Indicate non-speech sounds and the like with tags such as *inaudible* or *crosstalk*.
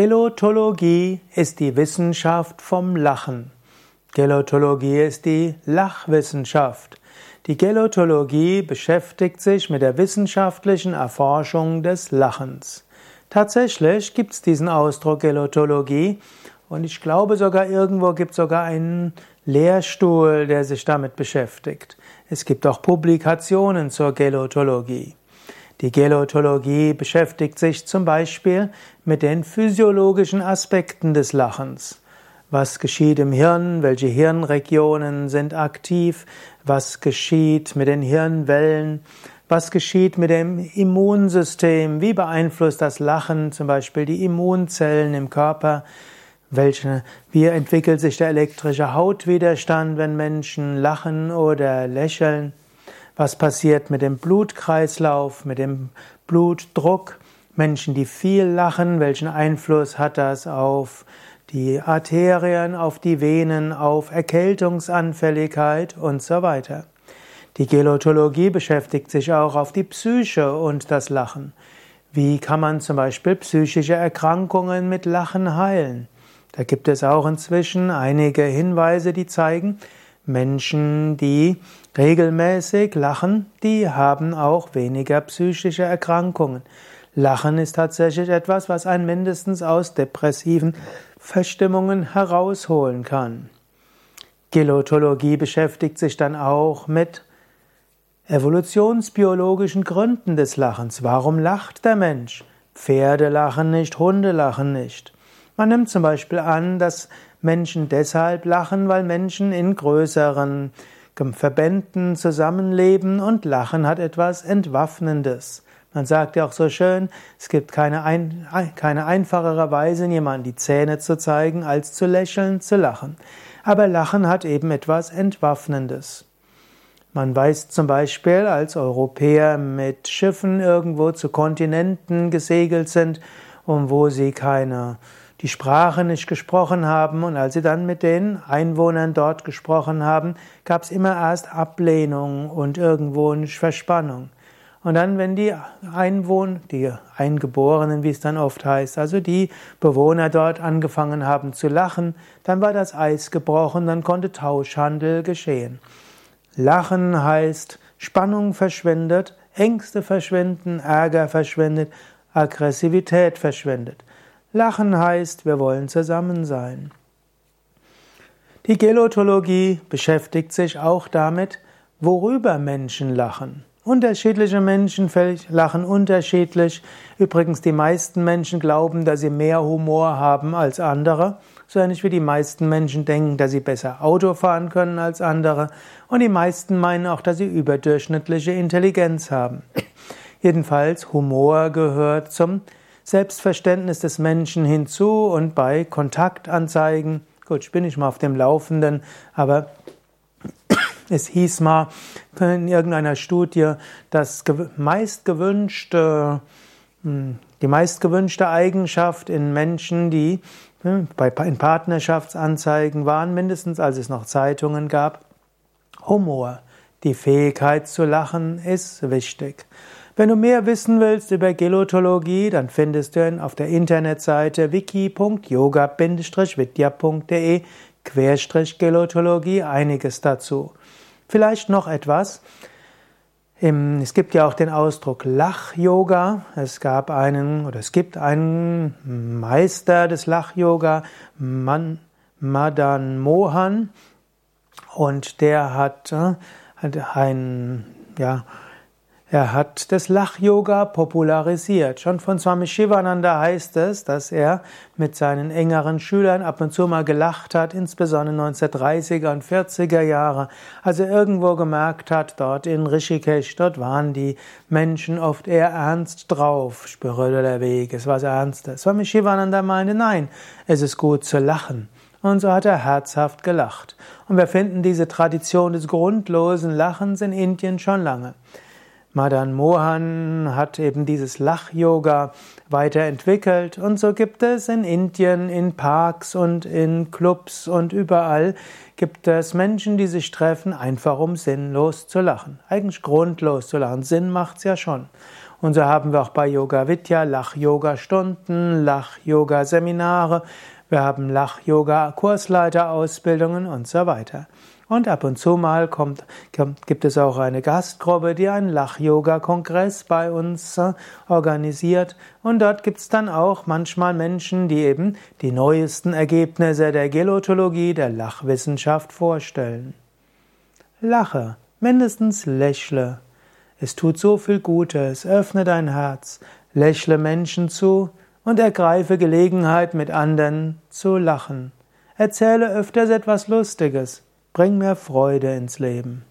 Gelotologie ist die Wissenschaft vom Lachen. Gelotologie ist die Lachwissenschaft. Die Gelotologie beschäftigt sich mit der wissenschaftlichen Erforschung des Lachens. Tatsächlich gibt es diesen Ausdruck Gelotologie und ich glaube sogar irgendwo gibt es sogar einen Lehrstuhl, der sich damit beschäftigt. Es gibt auch Publikationen zur Gelotologie. Die Gelotologie beschäftigt sich zum Beispiel mit den physiologischen Aspekten des Lachens. Was geschieht im Hirn? Welche Hirnregionen sind aktiv? Was geschieht mit den Hirnwellen? Was geschieht mit dem Immunsystem? Wie beeinflusst das Lachen zum Beispiel die Immunzellen im Körper? Welche, wie entwickelt sich der elektrische Hautwiderstand, wenn Menschen lachen oder lächeln? Was passiert mit dem Blutkreislauf, mit dem Blutdruck? Menschen, die viel lachen, welchen Einfluss hat das auf die Arterien, auf die Venen, auf Erkältungsanfälligkeit und so weiter. Die Gelotologie beschäftigt sich auch auf die Psyche und das Lachen. Wie kann man zum Beispiel psychische Erkrankungen mit Lachen heilen? Da gibt es auch inzwischen einige Hinweise, die zeigen, Menschen, die regelmäßig lachen, die haben auch weniger psychische Erkrankungen. Lachen ist tatsächlich etwas, was einen mindestens aus depressiven Verstimmungen herausholen kann. Gelotologie beschäftigt sich dann auch mit evolutionsbiologischen Gründen des Lachens. Warum lacht der Mensch? Pferde lachen nicht, Hunde lachen nicht. Man nimmt zum Beispiel an, dass Menschen deshalb lachen, weil Menschen in größeren Verbänden zusammenleben und Lachen hat etwas Entwaffnendes. Man sagt ja auch so schön, es gibt keine, ein, keine einfachere Weise, jemandem die Zähne zu zeigen, als zu lächeln, zu lachen. Aber Lachen hat eben etwas Entwaffnendes. Man weiß zum Beispiel, als Europäer mit Schiffen irgendwo zu Kontinenten gesegelt sind und wo sie keine die Sprache nicht gesprochen haben und als sie dann mit den Einwohnern dort gesprochen haben, gab es immer erst Ablehnung und irgendwo eine Verspannung. Und dann, wenn die Einwohner, die Eingeborenen, wie es dann oft heißt, also die Bewohner dort angefangen haben zu lachen, dann war das Eis gebrochen, dann konnte Tauschhandel geschehen. Lachen heißt, Spannung verschwindet, Ängste verschwinden, Ärger verschwindet, Aggressivität verschwindet. Lachen heißt, wir wollen zusammen sein. Die Gelotologie beschäftigt sich auch damit, worüber Menschen lachen. Unterschiedliche Menschen lachen unterschiedlich. Übrigens, die meisten Menschen glauben, dass sie mehr Humor haben als andere. So ähnlich wie die meisten Menschen denken, dass sie besser Auto fahren können als andere. Und die meisten meinen auch, dass sie überdurchschnittliche Intelligenz haben. Jedenfalls, Humor gehört zum Selbstverständnis des Menschen hinzu und bei Kontaktanzeigen, gut, ich bin nicht mal auf dem Laufenden, aber *coughs* es hieß mal in irgendeiner Studie, dass meist hm, die meistgewünschte Eigenschaft in Menschen, die hm, in Partnerschaftsanzeigen waren, mindestens als es noch Zeitungen gab, Humor. Die Fähigkeit zu lachen ist wichtig. Wenn du mehr wissen willst über Gelotologie, dann findest du auf der Internetseite wiki.yoga-vidya.de Gelotologie einiges dazu. Vielleicht noch etwas. Es gibt ja auch den Ausdruck Lach-Yoga. Es gab einen oder es gibt einen Meister des Lach-Yoga, Madan Mohan, und der hat, äh, hat ein, ja, er hat das Lach-Yoga popularisiert. Schon von Swami Shivananda heißt es, dass er mit seinen engeren Schülern ab und zu mal gelacht hat, insbesondere 1930er und 40er Jahre, als er irgendwo gemerkt hat, dort in Rishikesh, dort waren die Menschen oft eher ernst drauf, spiritueller Weg, es war Ernstes. Swami Shivananda meinte, nein, es ist gut zu lachen. Und so hat er herzhaft gelacht. Und wir finden diese Tradition des grundlosen Lachens in Indien schon lange. Madan Mohan hat eben dieses Lach-Yoga weiterentwickelt und so gibt es in Indien, in Parks und in Clubs und überall gibt es Menschen, die sich treffen, einfach um sinnlos zu lachen. Eigentlich grundlos zu lachen. Sinn macht's ja schon. Und so haben wir auch bei Yoga Vidya Lach-Yoga-Stunden, Lach-Yoga-Seminare, wir haben Lach-Yoga-Kursleiterausbildungen und so weiter. Und ab und zu mal kommt, gibt es auch eine Gastgruppe, die einen Lach-Yoga-Kongress bei uns äh, organisiert. Und dort gibt es dann auch manchmal Menschen, die eben die neuesten Ergebnisse der Gelotologie, der Lachwissenschaft vorstellen. Lache, mindestens lächle. Es tut so viel Gutes, öffne dein Herz, lächle Menschen zu und ergreife Gelegenheit, mit anderen zu lachen. Erzähle öfters etwas Lustiges. Bring mehr Freude ins Leben.